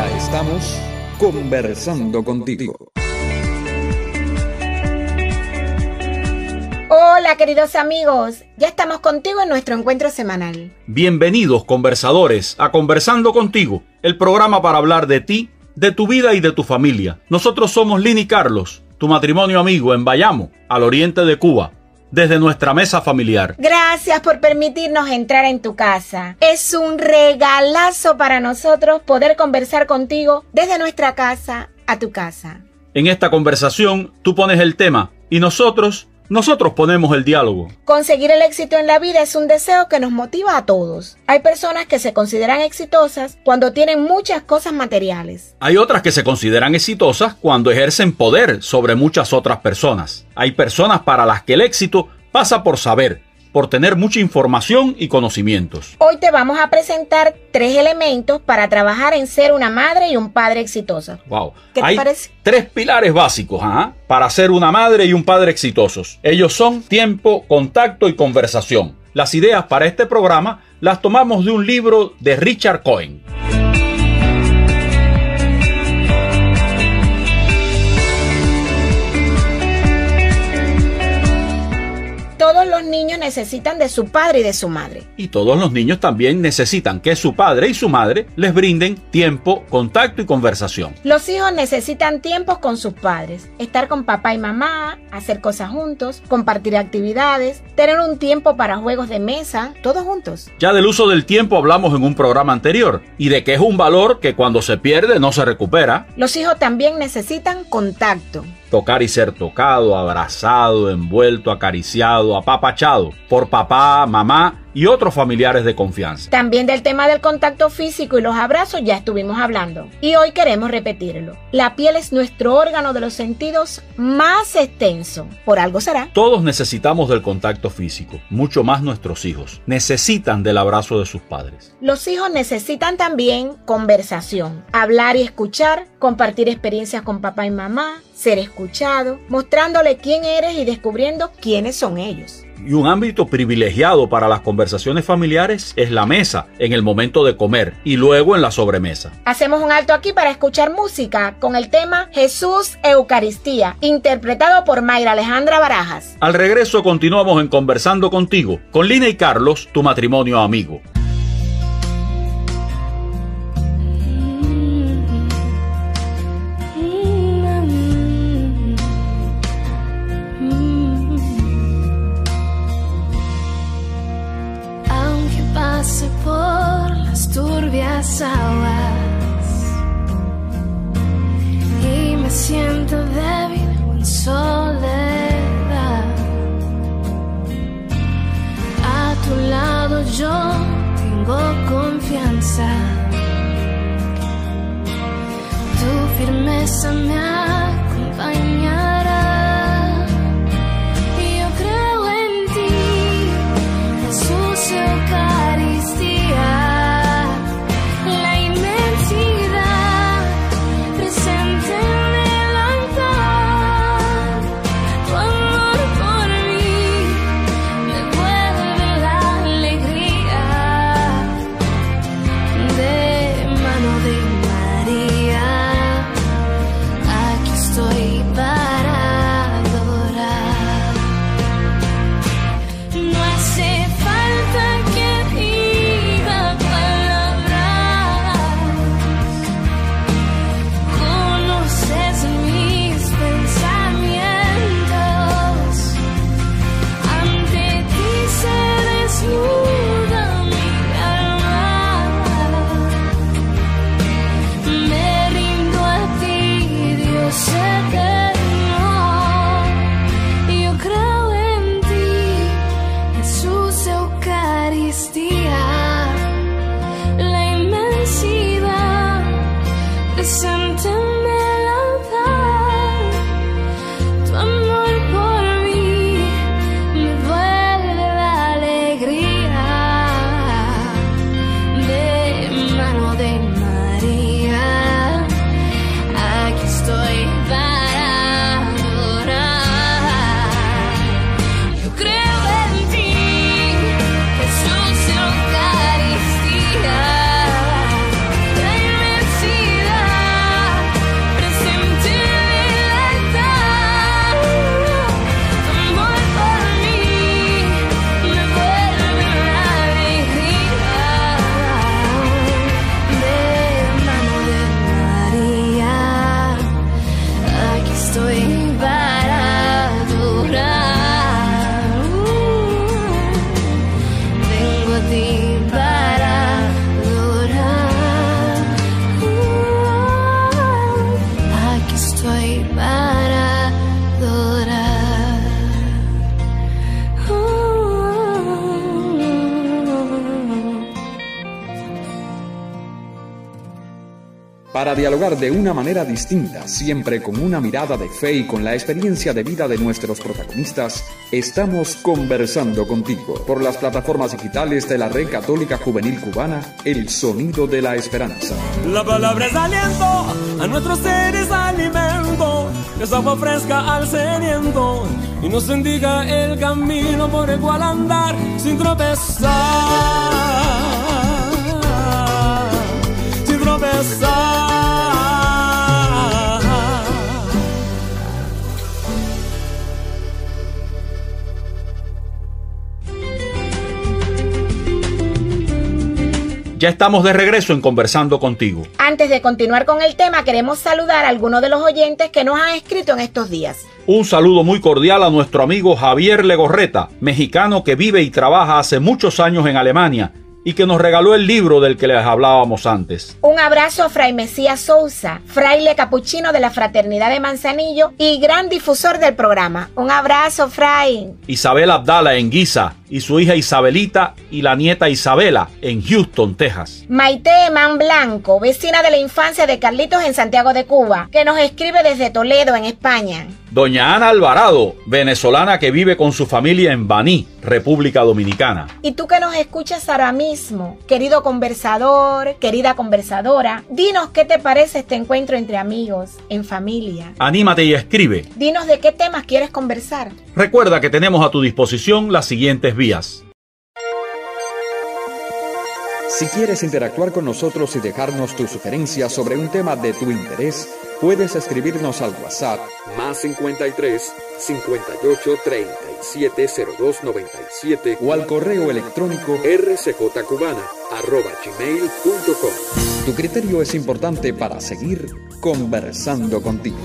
Ya estamos conversando contigo. Hola queridos amigos, ya estamos contigo en nuestro encuentro semanal. Bienvenidos conversadores a Conversando contigo, el programa para hablar de ti, de tu vida y de tu familia. Nosotros somos Lini Carlos, tu matrimonio amigo en Bayamo, al oriente de Cuba desde nuestra mesa familiar. Gracias por permitirnos entrar en tu casa. Es un regalazo para nosotros poder conversar contigo desde nuestra casa a tu casa. En esta conversación tú pones el tema y nosotros nosotros ponemos el diálogo. Conseguir el éxito en la vida es un deseo que nos motiva a todos. Hay personas que se consideran exitosas cuando tienen muchas cosas materiales. Hay otras que se consideran exitosas cuando ejercen poder sobre muchas otras personas. Hay personas para las que el éxito pasa por saber, por tener mucha información y conocimientos. Hoy te vamos a presentar tres elementos para trabajar en ser una madre y un padre exitosos. Wow. ¿Qué te parece? Tres pilares básicos ¿ah? para ser una madre y un padre exitosos. Ellos son tiempo, contacto y conversación. Las ideas para este programa las tomamos de un libro de Richard Cohen. Todos los niños necesitan de su padre y de su madre. Y todos los niños también necesitan que su padre y su madre les brinden tiempo, contacto y conversación. Los hijos necesitan tiempo con sus padres, estar con papá y mamá, hacer cosas juntos, compartir actividades, tener un tiempo para juegos de mesa, todos juntos. Ya del uso del tiempo hablamos en un programa anterior y de que es un valor que cuando se pierde no se recupera. Los hijos también necesitan contacto tocar y ser tocado, abrazado, envuelto, acariciado, apapachado por papá, mamá y otros familiares de confianza. También del tema del contacto físico y los abrazos ya estuvimos hablando y hoy queremos repetirlo. La piel es nuestro órgano de los sentidos más extenso. Por algo será. Todos necesitamos del contacto físico, mucho más nuestros hijos. Necesitan del abrazo de sus padres. Los hijos necesitan también conversación, hablar y escuchar, compartir experiencias con papá y mamá, ser escuchado, mostrándole quién eres y descubriendo quiénes son ellos. Y un ámbito privilegiado para las conversaciones familiares es la mesa, en el momento de comer y luego en la sobremesa. Hacemos un alto aquí para escuchar música con el tema Jesús Eucaristía, interpretado por Mayra Alejandra Barajas. Al regreso continuamos en Conversando contigo, con Lina y Carlos, tu matrimonio amigo. Aguas y me siento débil en soledad. A tu lado yo tengo confianza. Tu firmeza me acompaña. Para dialogar de una manera distinta, siempre con una mirada de fe y con la experiencia de vida de nuestros protagonistas, estamos conversando contigo por las plataformas digitales de la Red Católica Juvenil Cubana, El Sonido de la Esperanza. La palabra es aliento, a nuestros seres alimento, es agua fresca al sediento y nos indica el camino por el cual andar sin tropezar. Sin tropezar. Ya estamos de regreso en Conversando contigo. Antes de continuar con el tema, queremos saludar a algunos de los oyentes que nos han escrito en estos días. Un saludo muy cordial a nuestro amigo Javier Legorreta, mexicano que vive y trabaja hace muchos años en Alemania y que nos regaló el libro del que les hablábamos antes. Un abrazo a Fray Mesías Sousa, fraile capuchino de la Fraternidad de Manzanillo y gran difusor del programa. Un abrazo, Fray. Isabel Abdala en Guisa y su hija Isabelita y la nieta Isabela en Houston, Texas. Maite Man Blanco, vecina de la infancia de Carlitos en Santiago de Cuba, que nos escribe desde Toledo, en España. Doña Ana Alvarado, venezolana que vive con su familia en Baní, República Dominicana. Y tú que nos escuchas ahora mismo, querido conversador, querida conversadora, dinos qué te parece este encuentro entre amigos, en familia. Anímate y escribe. Dinos de qué temas quieres conversar. Recuerda que tenemos a tu disposición las siguientes Si quieres interactuar con nosotros y dejarnos tus sugerencias sobre un tema de tu interés, puedes escribirnos al WhatsApp más 53 58 37 02 97 o al correo electrónico rcjcubana. Tu criterio es importante para seguir conversando contigo.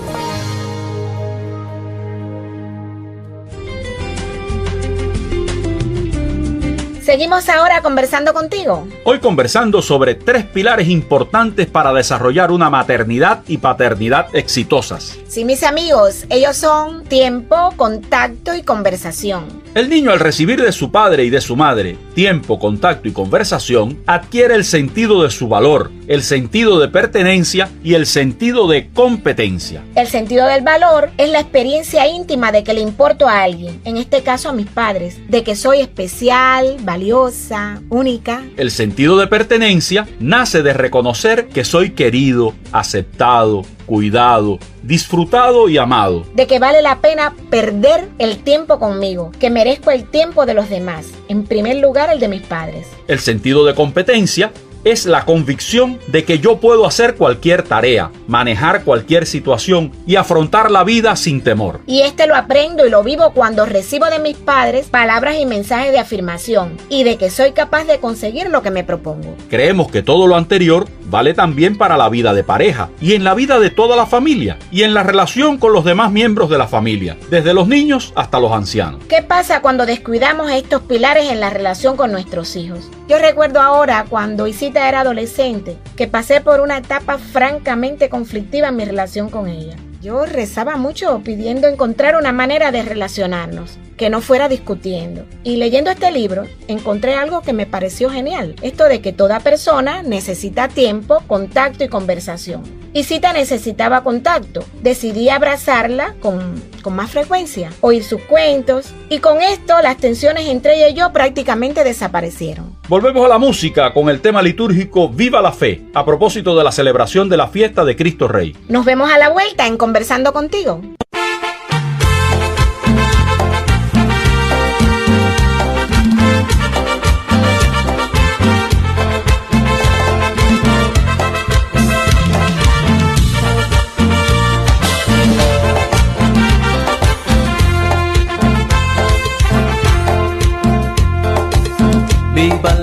Seguimos ahora conversando contigo. Hoy conversando sobre tres pilares importantes para desarrollar una maternidad y paternidad exitosas. Sí, mis amigos, ellos son tiempo, contacto y conversación. El niño al recibir de su padre y de su madre tiempo, contacto y conversación, adquiere el sentido de su valor, el sentido de pertenencia y el sentido de competencia. El sentido del valor es la experiencia íntima de que le importo a alguien, en este caso a mis padres, de que soy especial, valiosa, única. El sentido de pertenencia nace de reconocer que soy querido, aceptado, cuidado, disfrutado y amado. De que vale la pena perder el tiempo conmigo, que merezco el tiempo de los demás, en primer lugar el de mis padres. El sentido de competencia es la convicción de que yo puedo hacer cualquier tarea, manejar cualquier situación y afrontar la vida sin temor. Y este lo aprendo y lo vivo cuando recibo de mis padres palabras y mensajes de afirmación y de que soy capaz de conseguir lo que me propongo. Creemos que todo lo anterior vale también para la vida de pareja y en la vida de toda la familia y en la relación con los demás miembros de la familia, desde los niños hasta los ancianos. ¿Qué pasa cuando descuidamos estos pilares en la relación con nuestros hijos? Yo recuerdo ahora cuando Isita era adolescente que pasé por una etapa francamente conflictiva en mi relación con ella. Yo rezaba mucho pidiendo encontrar una manera de relacionarnos que no fuera discutiendo. Y leyendo este libro encontré algo que me pareció genial. Esto de que toda persona necesita tiempo, contacto y conversación. Y Cita necesitaba contacto. Decidí abrazarla con, con más frecuencia, oír sus cuentos y con esto las tensiones entre ella y yo prácticamente desaparecieron. Volvemos a la música con el tema litúrgico Viva la Fe, a propósito de la celebración de la fiesta de Cristo Rey. Nos vemos a la vuelta en Conversando contigo.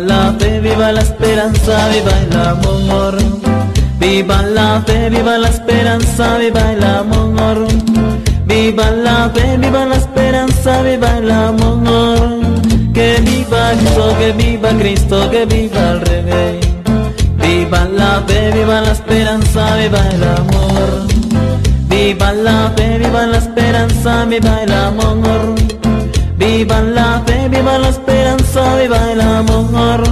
La fe, viva la esperanza, viva el amor. Viva la fe, viva la esperanza, viva el amor. Viva la fe, viva la esperanza, viva el amor. Que viva Cristo, que viva Cristo, que viva el Rey. Viva la fe, viva la esperanza, viva el amor. Viva la fe, viva la esperanza, viva el amor. Viva la fe, viva la esperanza, viva el amor.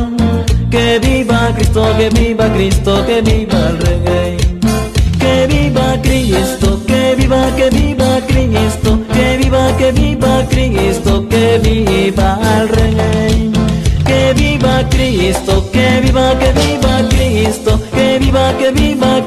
Que viva Cristo, que viva Cristo, que viva el Rey. Que viva Cristo, que viva, que viva Cristo, que viva, que viva Cristo, que viva el Rey. Que viva Cristo, que viva, que viva Cristo, que viva, que viva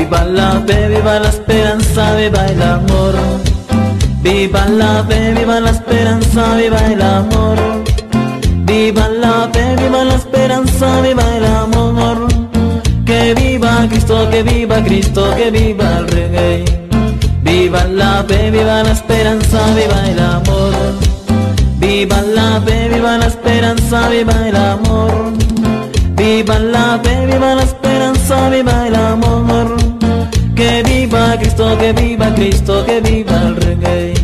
Viva la fe, viva la esperanza, viva el amor. Viva la fe, viva la esperanza, viva el amor. Viva la fe, viva la esperanza, viva el amor. Que viva Cristo, que viva Cristo, que viva el Rey. Viva la fe, viva la esperanza, viva el amor. Viva la fe, viva la esperanza, viva el amor. Viva la fe, viva la esperanza, viva el amor. Cristo, que viva Cristo, que viva el Rey.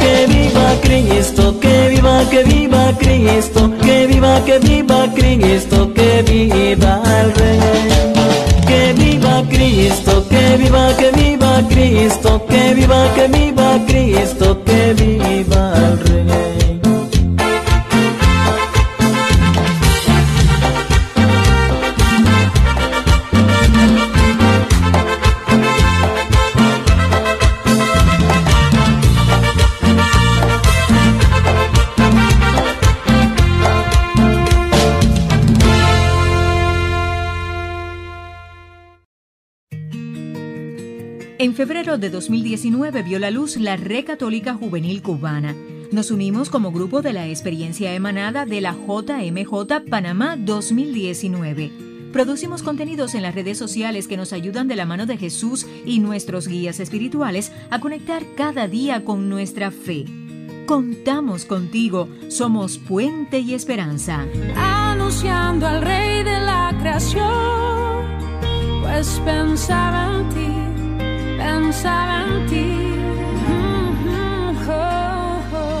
Que viva Cristo, que viva, que viva Cristo, que viva, que viva Cristo, que viva el Rey. Que viva Cristo, que viva, que viva Cristo, que viva, que viva Cristo, que En febrero de 2019 vio la luz la Red Católica Juvenil Cubana. Nos unimos como grupo de la experiencia emanada de la JMJ Panamá 2019. Producimos contenidos en las redes sociales que nos ayudan de la mano de Jesús y nuestros guías espirituales a conectar cada día con nuestra fe. Contamos contigo, somos puente y esperanza. anunciando al Rey de la creación, pues pensaba en ti, pensaba en ti. Mm, mm, oh, oh.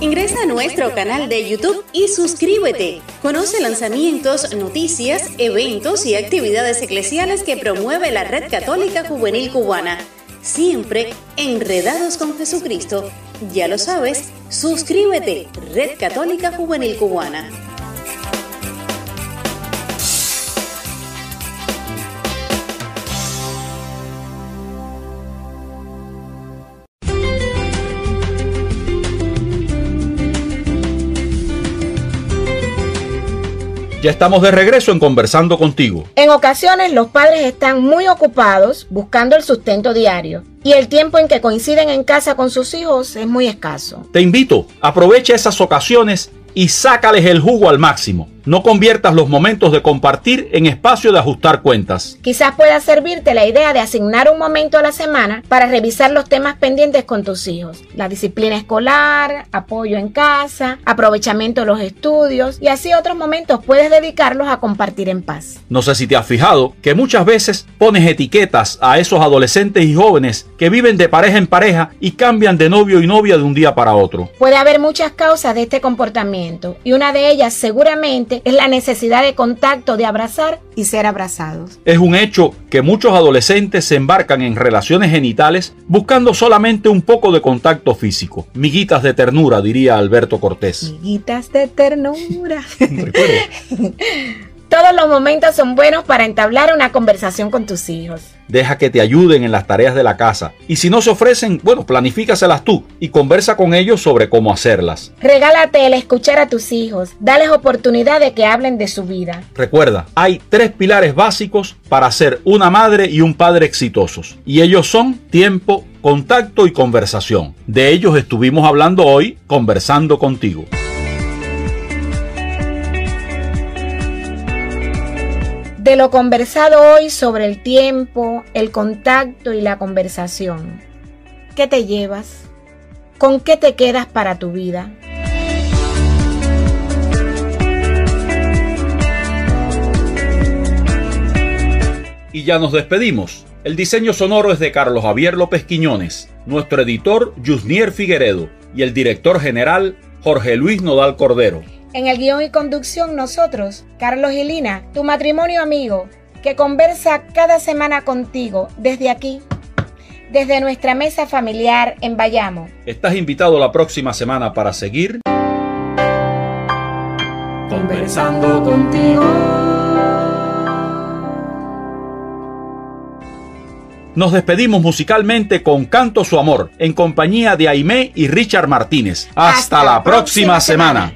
Ingresa a nuestro canal de YouTube y suscríbete. Conoce lanzamientos, noticias, eventos y actividades eclesiales que promueve la Red Católica Juvenil Cubana. Siempre enredados con Jesucristo. Ya lo sabes, suscríbete, Red Católica Juvenil Cubana. Ya estamos de regreso en Conversando contigo. En ocasiones los padres están muy ocupados buscando el sustento diario y el tiempo en que coinciden en casa con sus hijos es muy escaso. Te invito, aprovecha esas ocasiones y sácales el jugo al máximo. No conviertas los momentos de compartir en espacio de ajustar cuentas. Quizás pueda servirte la idea de asignar un momento a la semana para revisar los temas pendientes con tus hijos. La disciplina escolar, apoyo en casa, aprovechamiento de los estudios y así otros momentos puedes dedicarlos a compartir en paz. No sé si te has fijado que muchas veces pones etiquetas a esos adolescentes y jóvenes que viven de pareja en pareja y cambian de novio y novia de un día para otro. Puede haber muchas causas de este comportamiento y una de ellas seguramente es la necesidad de contacto, de abrazar y ser abrazados. Es un hecho que muchos adolescentes se embarcan en relaciones genitales buscando solamente un poco de contacto físico. Miguitas de ternura, diría Alberto Cortés. Amiguitas de ternura. Todos los momentos son buenos para entablar una conversación con tus hijos. Deja que te ayuden en las tareas de la casa. Y si no se ofrecen, bueno, planifícaselas tú y conversa con ellos sobre cómo hacerlas. Regálate el escuchar a tus hijos. Dales oportunidad de que hablen de su vida. Recuerda, hay tres pilares básicos para ser una madre y un padre exitosos. Y ellos son tiempo, contacto y conversación. De ellos estuvimos hablando hoy conversando contigo. De lo conversado hoy sobre el tiempo, el contacto y la conversación. ¿Qué te llevas? ¿Con qué te quedas para tu vida? Y ya nos despedimos. El diseño sonoro es de Carlos Javier López Quiñones, nuestro editor Yusnier Figueredo y el director general Jorge Luis Nodal Cordero. En el guion y conducción nosotros, Carlos y Lina, tu matrimonio amigo, que conversa cada semana contigo desde aquí, desde nuestra mesa familiar en Bayamo. Estás invitado la próxima semana para seguir conversando contigo. Nos despedimos musicalmente con Canto Su Amor, en compañía de Aimé y Richard Martínez. Hasta, la próxima, semana.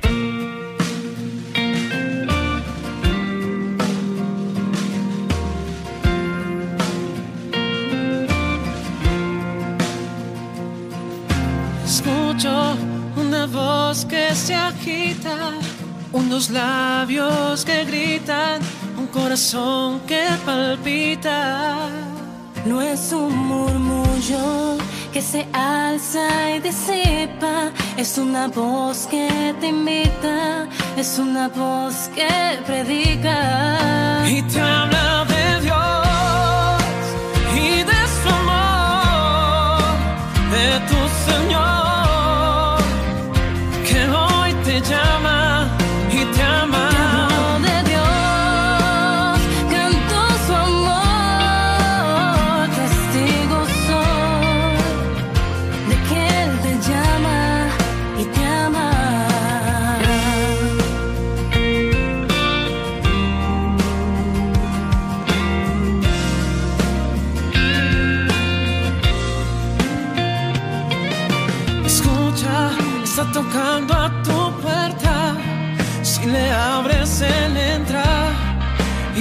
Que palpita. No es un murmullo que se alza y disipa, es una voz que te invita, es una voz que predica. Y te habla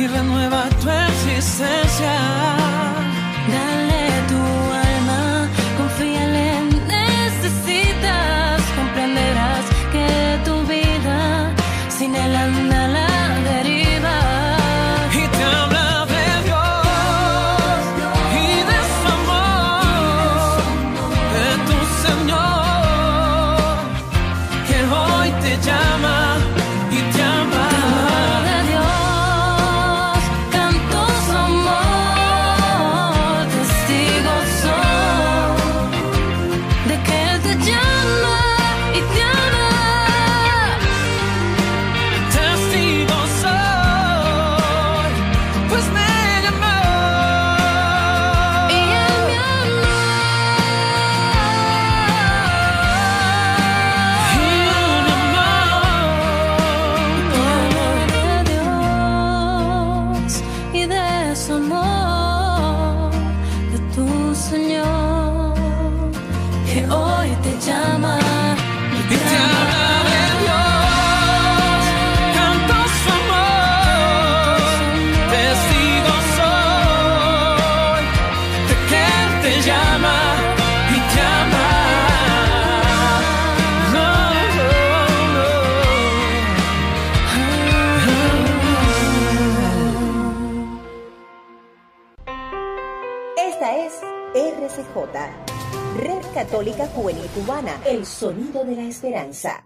renueva tu existencia. El sonido de la esperanza.